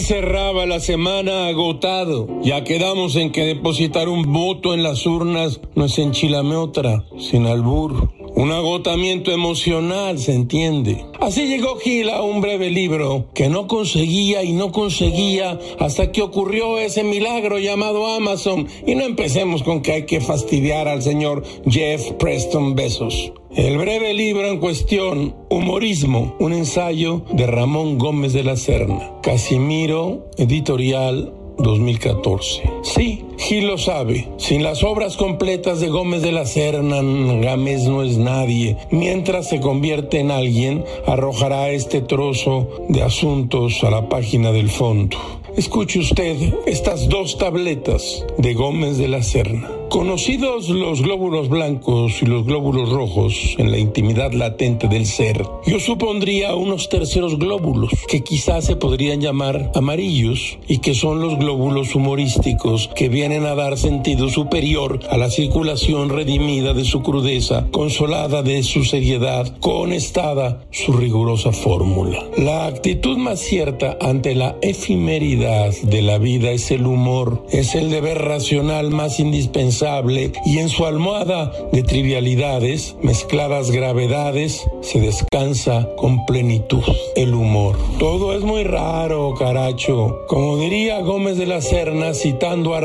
cerraba la semana agotado. Ya quedamos en que depositar un voto en las urnas no es enchilame otra, sin albur. Un agotamiento emocional, se entiende. Así llegó Gil a un breve libro que no conseguía y no conseguía hasta que ocurrió ese milagro llamado Amazon. Y no empecemos con que hay que fastidiar al señor Jeff Preston Besos. El breve libro en cuestión, Humorismo, un ensayo de Ramón Gómez de la Serna. Casimiro, editorial 2014. Sí, Gil lo sabe. Sin las obras completas de Gómez de la Serna, Gámez no es nadie. Mientras se convierte en alguien, arrojará este trozo de asuntos a la página del fondo. Escuche usted estas dos tabletas de Gómez de la Serna. Conocidos los glóbulos blancos y los glóbulos rojos en la intimidad latente del ser, yo supondría unos terceros glóbulos que quizás se podrían llamar amarillos y que son los glóbulos humorísticos que vienen a dar sentido superior a la circulación redimida de su crudeza, consolada de su seriedad, conestada su rigurosa fórmula. La actitud más cierta ante la efemeridad de la vida es el humor, es el deber racional más indispensable y en su almohada de trivialidades, mezcladas gravedades, se descansa con plenitud el humor. Todo es muy raro, caracho. Como diría Gómez de la Serna citando a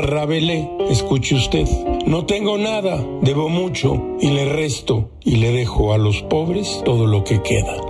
Escuche usted, no tengo nada, debo mucho y le resto y le dejo a los pobres todo lo que queda.